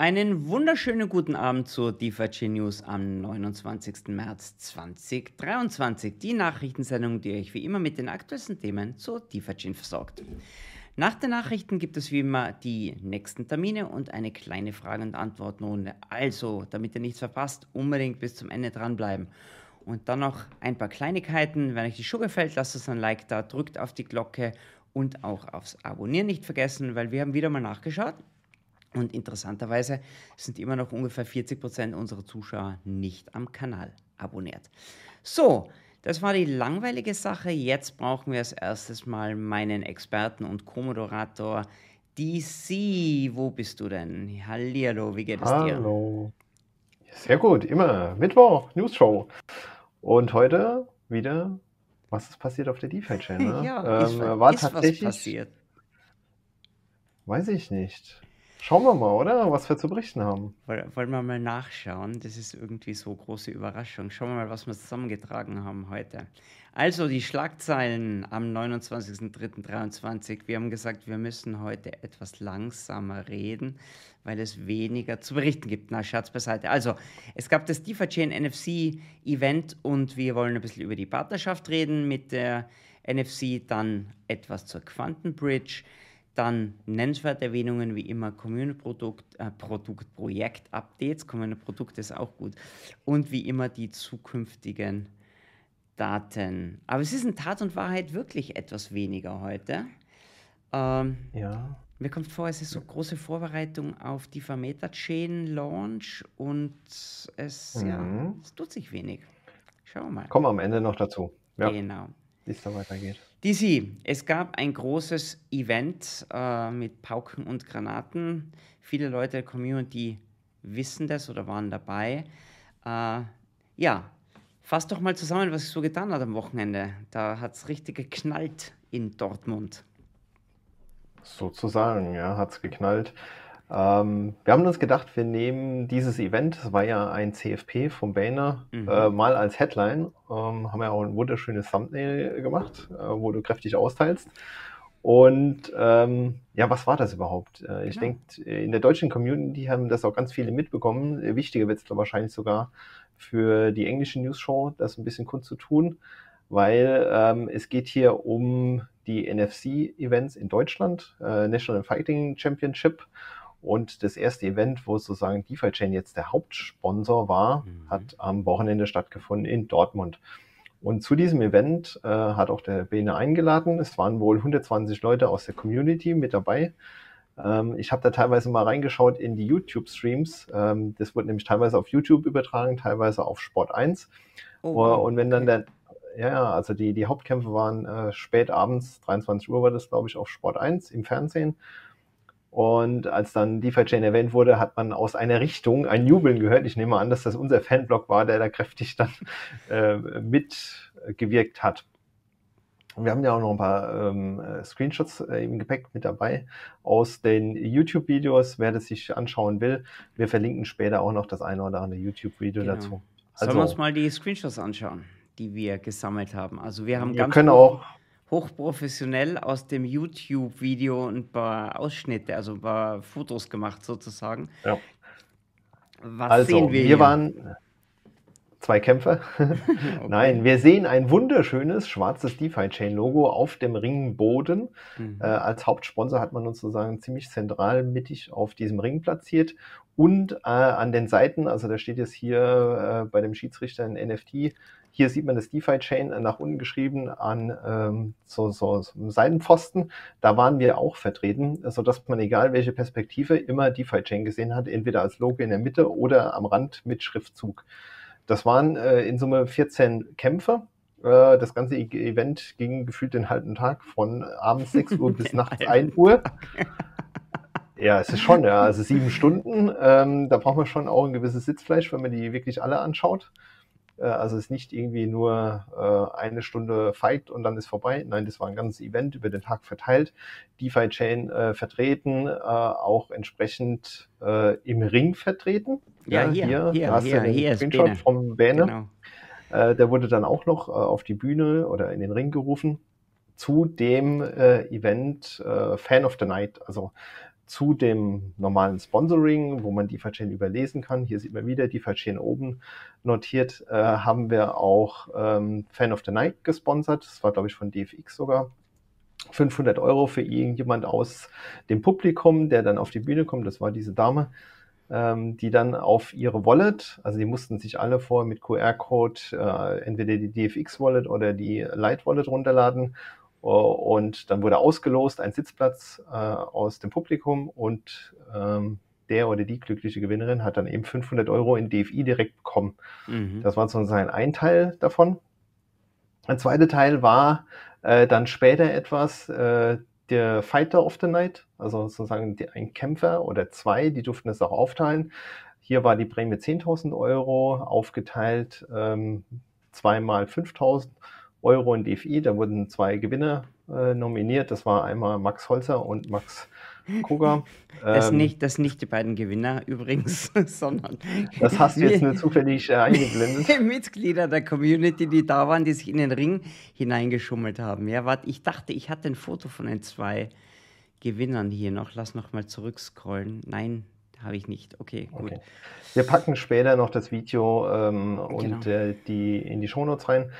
Einen wunderschönen guten Abend zur DeFi News am 29. März 2023. Die Nachrichtensendung, die euch wie immer mit den aktuellsten Themen zur DeFi versorgt. Nach den Nachrichten gibt es wie immer die nächsten Termine und eine kleine Frage- und Antwortrunde. Also, damit ihr nichts verpasst, unbedingt bis zum Ende dranbleiben. Und dann noch ein paar Kleinigkeiten. Wenn euch die Show gefällt, lasst uns ein Like da, drückt auf die Glocke und auch aufs Abonnieren nicht vergessen, weil wir haben wieder mal nachgeschaut und interessanterweise sind immer noch ungefähr 40 Prozent unserer Zuschauer nicht am Kanal abonniert. So, das war die langweilige Sache. Jetzt brauchen wir als erstes mal meinen Experten und Co-Moderator DC. Wo bist du denn? Hallihallo, wie geht es dir? Hallo. Sehr gut, immer. Mittwoch, News Show. Und heute wieder, was ist passiert auf der DeFi-Channel? ja, ähm, ist, war ist tatsächlich, was passiert. Weiß ich nicht. Schauen wir mal, oder? Was wir zu berichten haben. Wollen wir mal nachschauen? Das ist irgendwie so große Überraschung. Schauen wir mal, was wir zusammengetragen haben heute. Also die Schlagzeilen am 29.03.2023. Wir haben gesagt, wir müssen heute etwas langsamer reden, weil es weniger zu berichten gibt. Na, Scherz beiseite. Also, es gab das DeFi Chain NFC Event und wir wollen ein bisschen über die Partnerschaft reden mit der NFC, dann etwas zur Quantenbridge. Dann nennenswerte Erwähnungen wie immer Community-Produkt, äh, Produkt, Projekt-Updates. Community-Produkt ist auch gut. Und wie immer die zukünftigen Daten. Aber es ist in Tat und Wahrheit wirklich etwas weniger heute. Ähm, ja. Mir kommt vor, es ist so große Vorbereitung auf die Vermeta Chain Launch und es, mhm. ja, es tut sich wenig. Schauen wir mal. Kommen wir am Ende noch dazu. Ja. Genau. Wie es da weitergeht. DC, es gab ein großes Event äh, mit Pauken und Granaten. Viele Leute der Community wissen das oder waren dabei. Äh, ja, fass doch mal zusammen, was sich so getan hat am Wochenende. Da hat es richtig geknallt in Dortmund. Sozusagen, ja, hat es geknallt. Ähm, wir haben uns gedacht, wir nehmen dieses Event, das war ja ein CFP vom Banner, mhm. äh, mal als Headline. Ähm, haben ja auch ein wunderschönes Thumbnail gemacht, äh, wo du kräftig austeilst. Und ähm, ja, was war das überhaupt? Äh, ich genau. denke, in der deutschen Community haben das auch ganz viele mitbekommen. Wichtiger wird es wahrscheinlich sogar für die englische News Show, das ein bisschen kurz zu tun, weil ähm, es geht hier um die NFC-Events in Deutschland, äh, National Fighting Championship. Und das erste Event, wo sozusagen DeFi Chain jetzt der Hauptsponsor war, mhm. hat am Wochenende stattgefunden in Dortmund. Und zu diesem Event äh, hat auch der Bene eingeladen. Es waren wohl 120 Leute aus der Community mit dabei. Ähm, ich habe da teilweise mal reingeschaut in die YouTube-Streams. Ähm, das wurde nämlich teilweise auf YouTube übertragen, teilweise auf Sport 1. Oh, und wenn dann der, ja, also die, die Hauptkämpfe waren äh, spät abends, 23 Uhr war das, glaube ich, auf Sport 1 im Fernsehen. Und als dann DeFi Chain erwähnt wurde, hat man aus einer Richtung ein Jubeln gehört. Ich nehme an, dass das unser Fanblock war, der da kräftig dann äh, mitgewirkt hat. Und wir haben ja auch noch ein paar ähm, Screenshots äh, im Gepäck mit dabei aus den YouTube-Videos. Wer das sich anschauen will, wir verlinken später auch noch das eine oder andere YouTube-Video genau. dazu. Also, Sollen wir uns mal die Screenshots anschauen, die wir gesammelt haben? Also wir haben wir ganz können auch hochprofessionell aus dem YouTube-Video ein paar Ausschnitte, also ein paar Fotos gemacht sozusagen. Ja. Was also, sehen wir? Wir hier? waren zwei Kämpfe. okay. Nein, wir sehen ein wunderschönes schwarzes DeFi-Chain-Logo auf dem Ringboden. Mhm. Äh, als Hauptsponsor hat man uns sozusagen ziemlich zentral mittig auf diesem Ring platziert. Und äh, an den Seiten, also da steht jetzt hier äh, bei dem Schiedsrichter ein NFT, hier sieht man das DeFi-Chain nach unten geschrieben an ähm, so, so, so Seitenpfosten. Da waren wir auch vertreten, sodass man, egal welche Perspektive, immer DeFi-Chain gesehen hat, entweder als Logo in der Mitte oder am Rand mit Schriftzug. Das waren äh, in Summe 14 Kämpfe. Äh, das ganze e Event ging gefühlt den halben Tag von abends 6 Uhr bis nachts 1 Uhr. Ja, es ist schon, ja, also sieben Stunden. Ähm, da braucht man schon auch ein gewisses Sitzfleisch, wenn man die wirklich alle anschaut. Äh, also es ist nicht irgendwie nur äh, eine Stunde Fight und dann ist vorbei. Nein, das war ein ganzes Event über den Tag verteilt. DeFi Chain äh, vertreten, äh, auch entsprechend äh, im Ring vertreten. Ja, ja hier, hier, hier, hast hier, du den hier Screenshot Bene. vom Bäne. Genau. Äh, der wurde dann auch noch auf die Bühne oder in den Ring gerufen zu dem Event Fan of the Night. Also zu dem normalen Sponsoring, wo man DeFi-Chain überlesen kann. Hier sieht man wieder DeFi-Chain oben notiert, äh, haben wir auch ähm, Fan of the Night gesponsert. Das war, glaube ich, von DFX sogar. 500 Euro für irgendjemand aus dem Publikum, der dann auf die Bühne kommt. Das war diese Dame, ähm, die dann auf ihre Wallet, also die mussten sich alle vor mit QR-Code äh, entweder die DFX-Wallet oder die Light-Wallet runterladen. Und dann wurde ausgelost ein Sitzplatz äh, aus dem Publikum und ähm, der oder die glückliche Gewinnerin hat dann eben 500 Euro in DFI direkt bekommen. Mhm. Das war sozusagen ein Teil davon. Ein zweiter Teil war äh, dann später etwas äh, der Fighter of the Night, also sozusagen die, ein Kämpfer oder zwei, die durften es auch aufteilen. Hier war die Prämie 10.000 Euro, aufgeteilt ähm, zweimal 5.000 Euro in DFI. Da wurden zwei Gewinner äh, nominiert. Das war einmal Max Holzer und Max Koga. Das, ähm, nicht, das nicht die beiden Gewinner übrigens, sondern. Das hast du jetzt nur zufällig äh, eingeblendet. Mitglieder der Community, die da waren, die sich in den Ring hineingeschummelt haben. Ja, warte, ich dachte, ich hatte ein Foto von den zwei Gewinnern hier noch. Lass noch mal zurückscrollen. Nein, habe ich nicht. Okay, gut. Okay. Wir packen später noch das Video ähm, und genau. äh, die in die Shownotes rein.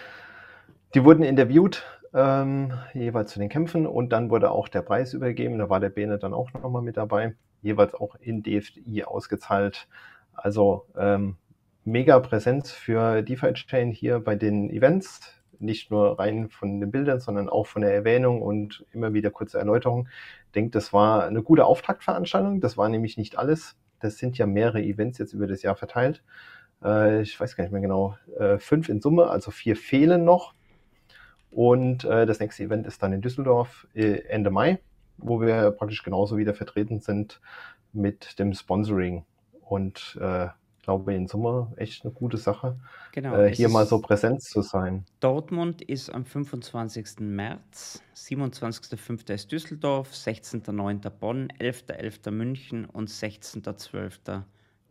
Die wurden interviewt ähm, jeweils zu den Kämpfen und dann wurde auch der Preis übergeben. Da war der Bene dann auch nochmal mit dabei, jeweils auch in DFI ausgezahlt. Also ähm, mega Präsenz für DeFi Chain hier bei den Events. Nicht nur rein von den Bildern, sondern auch von der Erwähnung und immer wieder kurze Erläuterung. Ich denke, das war eine gute Auftaktveranstaltung. Das war nämlich nicht alles. Das sind ja mehrere Events jetzt über das Jahr verteilt. Äh, ich weiß gar nicht mehr genau. Äh, fünf in Summe, also vier fehlen noch. Und äh, das nächste Event ist dann in Düsseldorf äh, Ende Mai, wo wir praktisch genauso wieder vertreten sind mit dem Sponsoring. Und äh, glaube in Summe echt eine gute Sache, genau, äh, hier mal so präsent zu sein. Dortmund ist am 25. März, 27.05. ist Düsseldorf, 16.09. Bonn, 11.11. .11. München und 16.12.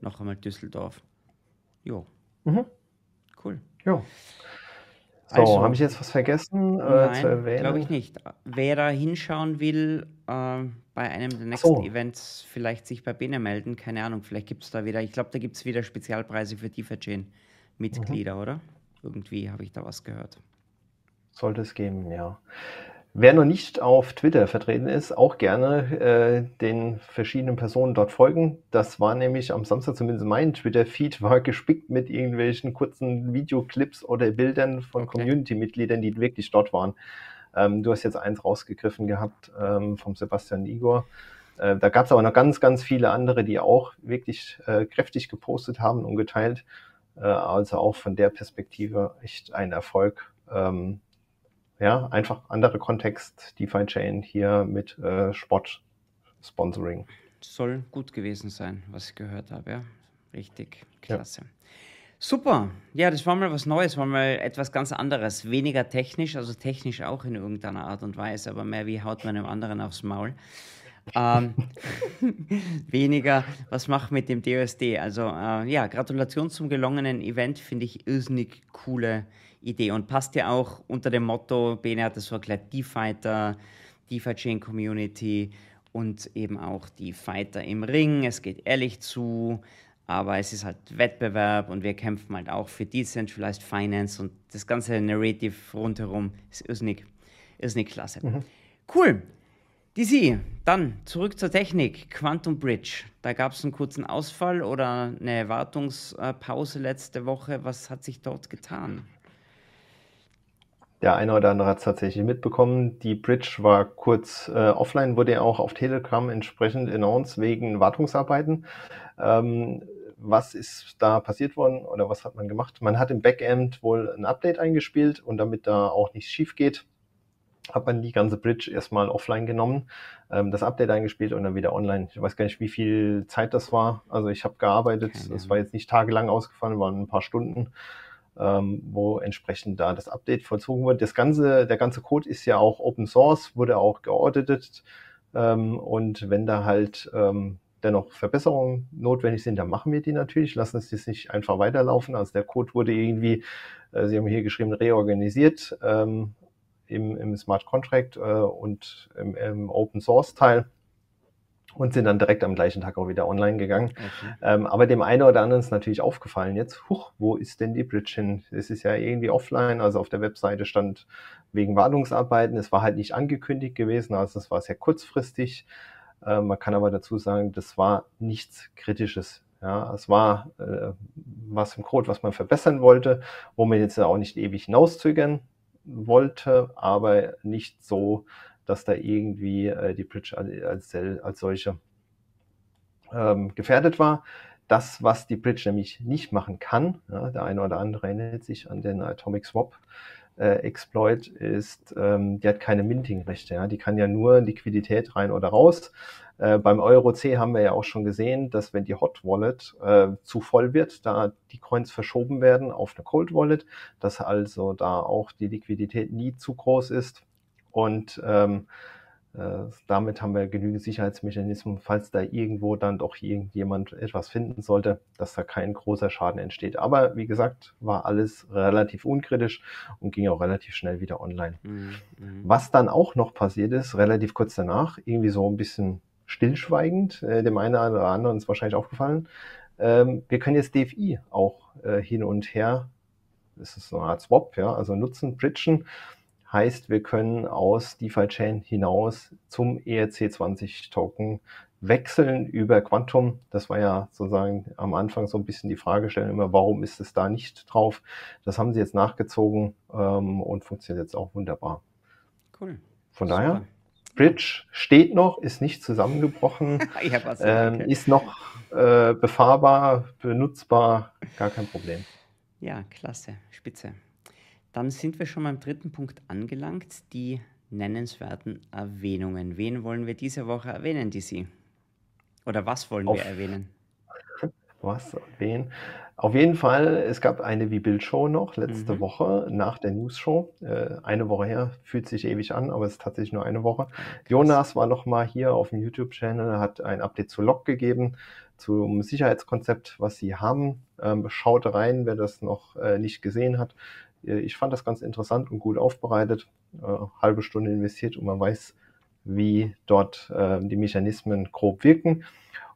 noch einmal Düsseldorf. Jo. Mhm. Cool. Jo. So, also, habe ich jetzt was vergessen äh, zu erwähnen? glaube ich nicht. Wer da hinschauen will, äh, bei einem der nächsten so. Events vielleicht sich bei Bene melden. Keine Ahnung, vielleicht gibt es da wieder, ich glaube, da gibt es wieder Spezialpreise für DeFi-Chain-Mitglieder, mhm. oder? Irgendwie habe ich da was gehört. Sollte es geben, ja. Wer noch nicht auf Twitter vertreten ist, auch gerne äh, den verschiedenen Personen dort folgen. Das war nämlich am Samstag zumindest mein Twitter-Feed, war gespickt mit irgendwelchen kurzen Videoclips oder Bildern von okay. Community-Mitgliedern, die wirklich dort waren. Ähm, du hast jetzt eins rausgegriffen gehabt ähm, vom Sebastian Igor. Äh, da gab es aber noch ganz, ganz viele andere, die auch wirklich äh, kräftig gepostet haben und geteilt. Äh, also auch von der Perspektive echt ein Erfolg. Ähm, ja, einfach anderer Kontext, DeFi Chain hier mit äh, Spot Sponsoring. Soll gut gewesen sein, was ich gehört habe, ja. Richtig, klasse. Ja. Super, ja, das war mal was Neues, war mal etwas ganz anderes. Weniger technisch, also technisch auch in irgendeiner Art und Weise, aber mehr wie haut man einem anderen aufs Maul. Ähm, weniger, was macht mit dem DOSD? Also äh, ja, Gratulation zum gelungenen Event, finde ich irrsinnig coole Idee und passt ja auch unter dem Motto, Bene hat es so erklärt, die Fighter, DeFi Chain Community und eben auch die Fighter im Ring. Es geht ehrlich zu, aber es ist halt Wettbewerb und wir kämpfen halt auch für Decentralized Finance und das ganze Narrative rundherum ist irrsinnig, irrsinnig klasse. Mhm. Cool. DC, dann zurück zur Technik. Quantum Bridge. Da gab es einen kurzen Ausfall oder eine Wartungspause letzte Woche. Was hat sich dort getan? Der eine oder andere hat es tatsächlich mitbekommen. Die Bridge war kurz äh, offline, wurde ja auch auf Telegram entsprechend announced wegen Wartungsarbeiten. Ähm, was ist da passiert worden oder was hat man gemacht? Man hat im Backend wohl ein Update eingespielt und damit da auch nichts schief geht, hat man die ganze Bridge erstmal offline genommen, ähm, das Update eingespielt und dann wieder online. Ich weiß gar nicht, wie viel Zeit das war. Also ich habe gearbeitet, es war jetzt nicht tagelang ausgefallen, waren ein paar Stunden ähm, wo entsprechend da das Update vollzogen wird. Das ganze, der ganze Code ist ja auch Open Source, wurde auch geauditet. Ähm, und wenn da halt ähm, dennoch Verbesserungen notwendig sind, dann machen wir die natürlich, lassen es jetzt nicht einfach weiterlaufen. Also der Code wurde irgendwie, äh, Sie haben hier geschrieben, reorganisiert ähm, im, im Smart Contract äh, und im, im Open Source Teil. und sind dann direkt am gleichen Tag auch wieder online gegangen. Okay. Ähm, aber dem einen oder anderen ist natürlich aufgefallen jetzt, huch, wo ist denn die Bridge hin? Es ist ja irgendwie offline, also auf der Webseite stand wegen Wartungsarbeiten, es war halt nicht angekündigt gewesen, also es war sehr kurzfristig. Äh, man kann aber dazu sagen, das war nichts Kritisches. Ja, es war äh, was im Code, was man verbessern wollte, wo man jetzt auch nicht ewig hinauszögern wollte, aber nicht so, dass da irgendwie äh, die Bridge als, als solche ähm, gefährdet war. Das, was die Bridge nämlich nicht machen kann, ja, der eine oder andere erinnert sich an den Atomic Swap, äh, Exploit ist, ähm, die hat keine Minting-Rechte. Ja? Die kann ja nur Liquidität rein oder raus. Äh, beim Euro C haben wir ja auch schon gesehen, dass wenn die Hot Wallet äh, zu voll wird, da die Coins verschoben werden auf eine Cold Wallet, dass also da auch die Liquidität nie zu groß ist. Und ähm, äh, damit haben wir genügend Sicherheitsmechanismen, falls da irgendwo dann doch irgendjemand etwas finden sollte, dass da kein großer Schaden entsteht. Aber wie gesagt, war alles relativ unkritisch und ging auch relativ schnell wieder online. Mhm. mhm. Was dann auch noch passiert ist, relativ kurz danach, irgendwie so ein bisschen stillschweigend, äh, dem einen oder anderen ist wahrscheinlich aufgefallen, ähm, wir können jetzt DFI auch äh, hin und her, das ist so eine Art Swap, ja, also nutzen, bridgen Heißt, wir können aus DeFi-Chain hinaus zum ERC20-Token wechseln über Quantum. Das war ja sozusagen am Anfang so ein bisschen die Fragestellung immer, warum ist es da nicht drauf? Das haben sie jetzt nachgezogen ähm, und funktioniert jetzt auch wunderbar. Cool. Von Super. daher, Bridge steht noch, ist nicht zusammengebrochen, ja, ähm, ist noch äh, befahrbar, benutzbar, gar kein Problem. Ja, klasse, spitze. Dann sind wir schon beim dritten Punkt angelangt, die nennenswerten Erwähnungen. Wen wollen wir diese Woche erwähnen, DC? Oder was wollen Auf, wir erwähnen? Was erwähnen? Auf jeden Fall, es gab eine Wie Bild Show noch letzte mhm. Woche nach der News Show. Äh, eine Woche her, fühlt sich ewig an, aber es ist tatsächlich nur eine Woche. Jonas war noch mal hier auf dem YouTube-Channel, hat ein Update zu Log gegeben, zum Sicherheitskonzept, was sie haben. Ähm, schaut rein, wer das noch äh, nicht gesehen hat. Äh, ich fand das ganz interessant und gut aufbereitet. Äh, halbe Stunde investiert und man weiß, wie dort äh, die Mechanismen grob wirken.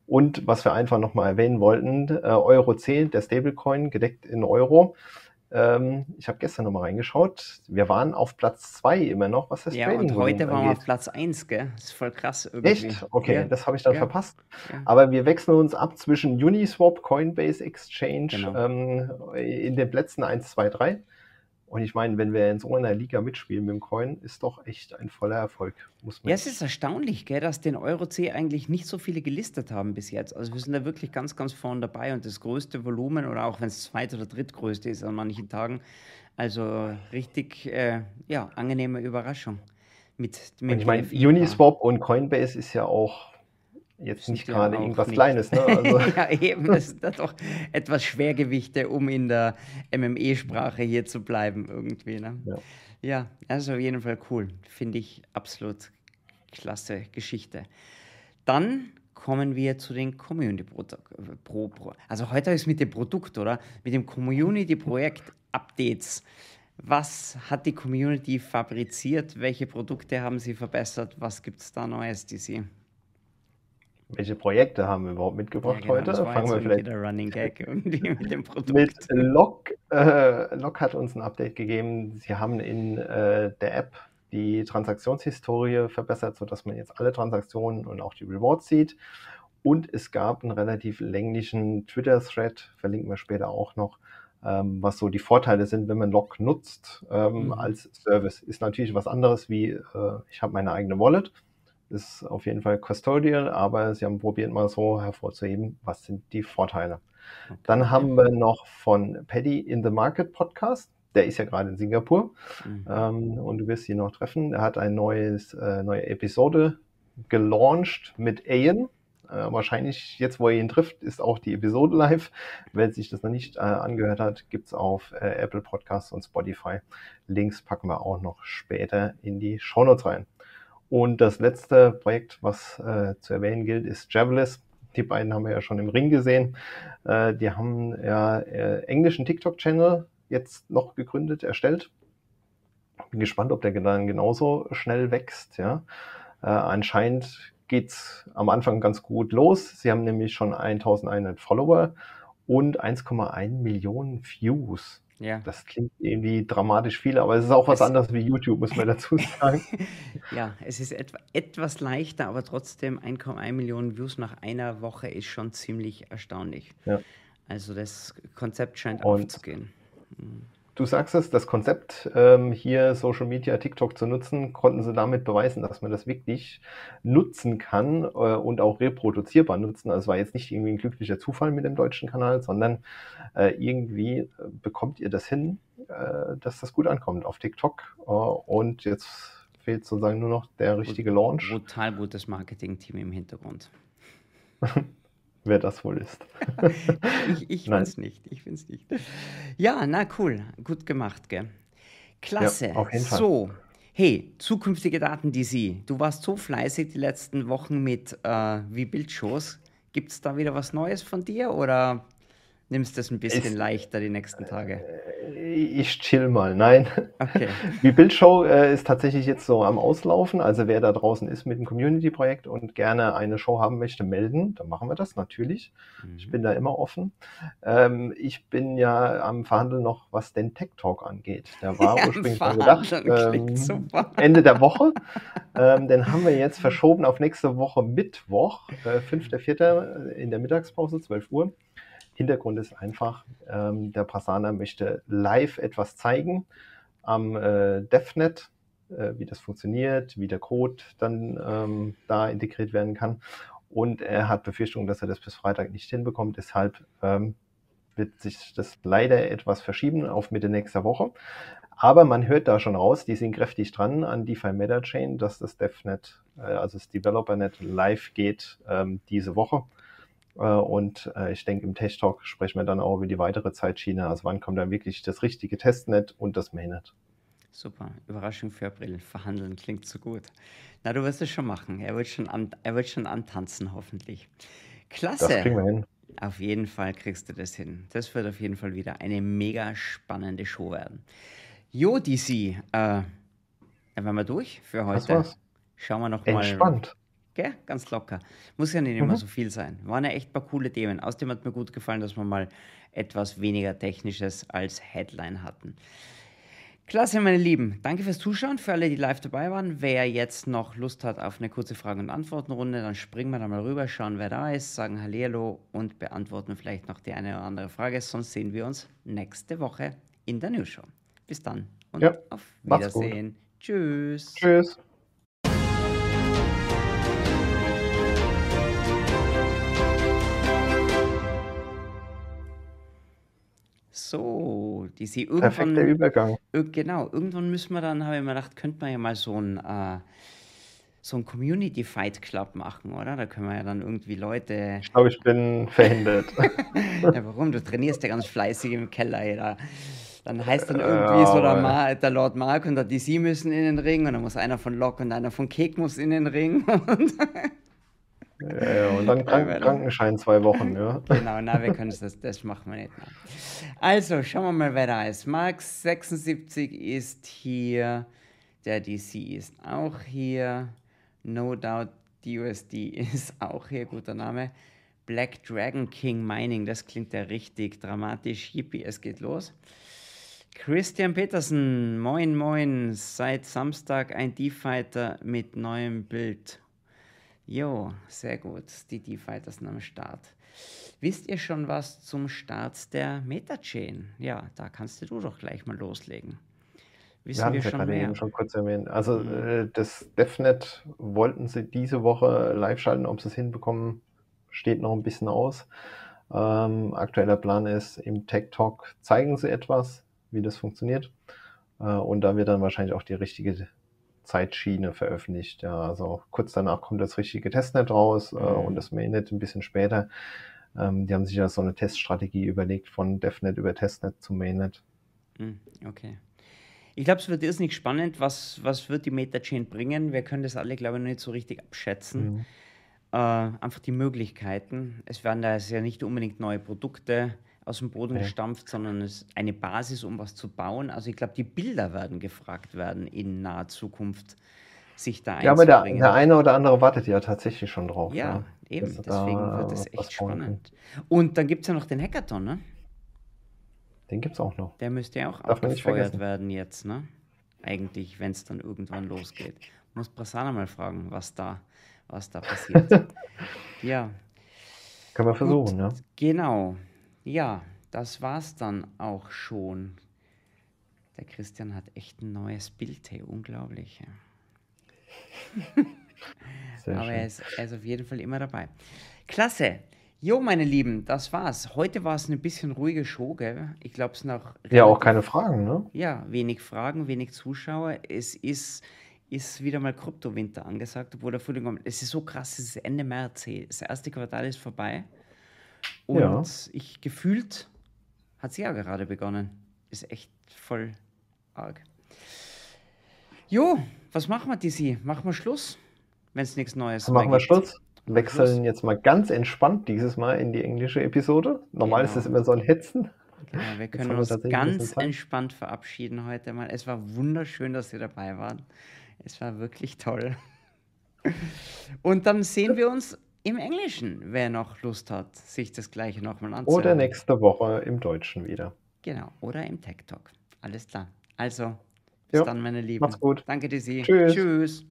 Und was wir einfach nochmal erwähnen wollten, Euro 10, der Stablecoin, gedeckt in Euro. Ähm, ich habe gestern nochmal reingeschaut. Wir waren auf Platz 2 immer noch, was das ja, Trading und heute waren wir auf Platz 1, gell? Das ist voll krass irgendwie. Echt? Okay, ja. das habe ich dann ja. verpasst. Ja. Aber wir wechseln uns ab zwischen Uniswap, Coinbase Exchange genau. ähm, in den Plätzen 1, 2, 3. Und ich meine, wenn wir in so einer Liga mitspielen mit dem Coin, ist doch echt ein voller Erfolg. Muss man ja, es ist erstaunlich, gell, dass den Euro-C eigentlich nicht so viele gelistet haben bis jetzt. Also wir sind da wirklich ganz, ganz vorne dabei und das größte Volumen oder auch wenn es zweit- oder drittgrößte ist an manchen Tagen. Also richtig, äh, ja, angenehme Überraschung. Mit, mit und ich meine, Uniswap und Coinbase ist ja auch jetzt nicht gerade irgendwas nicht. Kleines. Ne? Also. ja, eben, das sind doch etwas Schwergewichte, um in der MME-Sprache hier zu bleiben irgendwie. Ne? Ja. ja, also auf jeden Fall cool. Finde ich absolut klasse Geschichte. Dann kommen wir zu den Community Pro, Pro, Also heute ist mit dem Produkt, oder? Mit dem Community Projekt Updates. Was hat die Community fabriziert? Welche Produkte haben sie verbessert? Was gibt es da Neues, die sie? Welche Projekte haben wir überhaupt mitgebracht ja, genau, heute? Fangen wir vielleicht der Running Gag irgendwie mit dem Produkt. Mit Log. Äh, Log hat uns ein Update gegeben. Sie haben in äh, der App die Transaktionshistorie verbessert, sodass man jetzt alle Transaktionen und auch die Rewards sieht. Und es gab einen relativ länglichen Twitter-Thread, verlinken wir später auch noch, ähm, was so die Vorteile sind, wenn man Log nutzt ähm, mhm. als Service. Ist natürlich was anderes wie, äh, ich habe meine eigene Wallet ist auf jeden Fall custodial, aber sie haben probiert mal so hervorzuheben, was sind die Vorteile. Okay. Dann haben wir noch von Paddy in the Market Podcast. Der ist ja gerade in Singapur mhm. ähm, und du wirst ihn noch treffen. Er hat eine äh, neue Episode gelauncht mit Ian. Äh, wahrscheinlich jetzt, wo er ihn trifft, ist auch die Episode live. Wer sich das noch nicht äh, angehört hat, gibt es auf äh, Apple Podcasts und Spotify. Links packen wir auch noch später in die Shownotes rein. Und das letzte Projekt, was äh, zu erwähnen gilt, ist Javelis. Die beiden haben wir ja schon im Ring gesehen. Äh, die haben ja äh, englischen TikTok-Channel jetzt noch gegründet, erstellt. Bin gespannt, ob der dann genauso schnell wächst. Ja. Äh, anscheinend geht's am Anfang ganz gut los. Sie haben nämlich schon 1100 Follower und 1,1 Millionen Views. Ja. Das klingt irgendwie dramatisch viel, aber es ist auch was Es, anderes wie YouTube, muss man dazu sagen. ja, es ist etwa, etwas leichter, aber trotzdem 1,1 Millionen Views nach einer Woche ist schon ziemlich erstaunlich. Ja. Also das Konzept scheint Und aufzugehen. Du sagst es, das Konzept, ähm, hier Social Media, TikTok zu nutzen, konnten sie damit beweisen, dass man das wirklich nutzen kann, äh, und auch reproduzierbar nutzen. Also es war jetzt nicht irgendwie ein glücklicher Zufall mit dem deutschen Kanal, sondern äh, irgendwie äh, bekommt ihr das hin, äh, dass das gut ankommt auf TikTok. Äh, und jetzt fehlt sozusagen nur noch der richtige Launch, Brutal gutes Marketing-Team im Hintergrund. wer das wohl ist. Ich, ich bin's nicht, ich bin's nicht. Ja, na cool, gut gemacht, gell? Ja, Klasse. auf jeden Fall. So, hey, zukünftige Daten, DC. Du warst so fleißig die letzten Wochen mit äh, wie Bildshows. Gibt's da wieder was Neues von dir oder nimmst du es ein bisschen Ich, leichter die nächsten Tage? ich chill mal. Nein. Okay. Die Bildshow äh, ist tatsächlich jetzt so am Auslaufen. Also wer da draußen ist mit dem Community-Projekt und gerne eine Show haben möchte, melden. Dann machen wir das natürlich. Ich Mhm. bin da immer offen. Ähm, ich bin ja am Verhandeln noch, was den Tech Talk angeht. Der war Ja, ursprünglich mal gedacht, ähm. Ende der Woche. Ähm, den haben wir jetzt verschoben auf nächste Woche Mittwoch, äh, 5.4. in der Mittagspause, 12 Uhr. Hintergrund ist einfach, ähm, der Prasaner möchte live etwas zeigen am äh, DevNet, äh, wie das funktioniert, wie der Code dann ähm, da integriert werden kann. Und er hat Befürchtungen, dass er das bis Freitag nicht hinbekommt. Deshalb ähm, wird sich das leider etwas verschieben auf Mitte nächster Woche. Aber man hört da schon raus, die sind kräftig dran an DeFi Meta Chain, dass das DevNet, äh, also das DeveloperNet live geht ähm, diese Woche. Äh, und äh, ich denke, im Tech Talk sprechen wir dann auch über die weitere Zeitschiene. Also wann kommt dann wirklich das richtige Testnet und das Mainnet? Super, Überraschung für April. Verhandeln klingt so gut. Na, du wirst es schon machen. Er wird schon, an, er wird schon antanzen, hoffentlich. Das Klasse. kriegen wir hin. Auf jeden Fall kriegst du das hin. Das wird auf jeden Fall wieder eine mega spannende Show werden. Jo, DC, äh, dann waren wir durch für Das heute. war's. Schauen wir noch mal, Entspannt. Gell? ganz locker. Muss ja nicht immer Mhm. so viel sein. Waren ja echt ein paar coole Themen. Außerdem hat mir gut gefallen, dass wir mal etwas weniger Technisches als Headline hatten. Klasse, meine Lieben. Danke fürs Zuschauen, für alle, die live dabei waren. Wer jetzt noch Lust hat auf eine kurze Fragen- und Antwortenrunde, dann springen wir da mal rüber, schauen, wer da ist, sagen Hallihallo und beantworten vielleicht noch die eine oder andere Frage. Sonst sehen wir uns nächste Woche in der News Show. Bis dann und Ja, auf. Wiedersehen. Tschüss. Tschüss. So, die sie Perfekter irgendwann, Übergang. ir- genau, irgendwann müssen wir dann, habe ich mir gedacht, könnte man ja mal so ein, äh, so ein Community Fight Club machen, oder? Da können wir ja dann irgendwie Leute. Ich glaube, ich bin verhindert. Ja, warum? Du trainierst ja ganz fleißig im Keller, ey, da. Dann heißt dann irgendwie so, der, Ma der Lord Mark und der DC müssen in den Ring und dann muss einer von Lock und einer von Kek muss in den Ring. Ja, und dann Krank Ja, Krankenschein zwei Wochen, ja. genau, na, wir können das, das machen wir nicht. Na. Also, schauen wir mal, wer da ist. Max 76 ist hier. Der DC ist auch hier. No Doubt DUSD ist auch hier. Guter Name. Black Dragon King Mining, das klingt ja richtig dramatisch. Yippie, es geht los. Christian Petersen, moin moin, seit Samstag ein D-Fighter mit neuem Bild. Jo, sehr gut, die D-Fighters sind am Start. Wisst ihr schon was zum Start der Metachain? Ja, da kannst du doch gleich mal loslegen. Wir Wissen wir es ja schon gerade mehr? eben schon kurz erwähnt. Also Mhm. äh, das DevNet wollten sie diese Woche live schalten. Ob sie es hinbekommen, steht noch ein bisschen aus. Ähm, aktueller Plan ist, im Tech Talk zeigen sie etwas, wie das funktioniert. Äh, und da wird dann wahrscheinlich auch die richtige Zeitschiene veröffentlicht. Ja, also kurz danach kommt das richtige Testnet raus äh, Mhm. und das Mainnet ein bisschen später. Ähm, die haben sich ja so eine Teststrategie überlegt von DevNet über Testnet zu Mainnet. Hm, Okay. Ich glaube, es wird irrsinnig spannend. Was, was wird die Metachain bringen? Wir können das alle, glaube ich, noch nicht so richtig abschätzen. Mhm. Äh, einfach die Möglichkeiten. Es werden da ja nicht unbedingt neue Produkte aus dem Boden Ja. gestampft, sondern es ist eine Basis, um was zu bauen. Also ich glaube, die Bilder werden gefragt werden in naher Zukunft. sich da Ja, aber der, der eine oder andere wartet ja tatsächlich schon drauf. Ja, Ja, eben, sie deswegen da wird es echt spannend. Und dann gibt es ja noch den Hackathon, ne? Den gibt es auch noch. Der müsste ja auch Darf abgefeuert werden jetzt, ne? Eigentlich, wenn es dann irgendwann losgeht. Muss Prasanna mal fragen, was da, was da passiert. ja, Können wir gut, versuchen, ja. genau. Ja, das war's dann auch schon. Der Christian hat echt ein neues Bild, hey, unglaublich. ja. Sehr Aber er ist, er ist auf jeden Fall immer dabei. Klasse. Jo, meine Lieben, das war's. Heute war es eine bisschen ruhige Show, gell? Ich glaube, es auch Ja, auch keine Fragen, ne? ja, wenig Fragen, wenig Zuschauer. Es ist, ist wieder mal Kryptowinter angesagt, obwohl der Frühling kommt. Es ist so krass, es ist Ende März. hey. Das erste Quartal ist vorbei. Und Ja. ich gefühlt hat es ja gerade begonnen. Ist echt voll arg. Jo, was machen wir, Dizzy? Machen wir Schluss, wenn es nichts Neues machen wir gibt. Schluss. Machen wir Schluss. Wechseln jetzt mal ganz entspannt dieses Mal in die englische Episode. Normal ist es Genau. immer so ein Hetzen. Genau, wir können wir uns ganz entspannt verabschieden heute mal. Es war wunderschön, dass ihr dabei wart. Es war wirklich toll. Und dann sehen wir uns im Englischen, wer noch Lust hat, sich das gleiche nochmal Oder anzuhören. nächste Woche im Deutschen wieder. Genau, oder im Tech Talk. Alles klar. Also, bis Ja, dann, meine macht's Lieben. gut. Danke, Dizzy. Tschüss. Tschüss.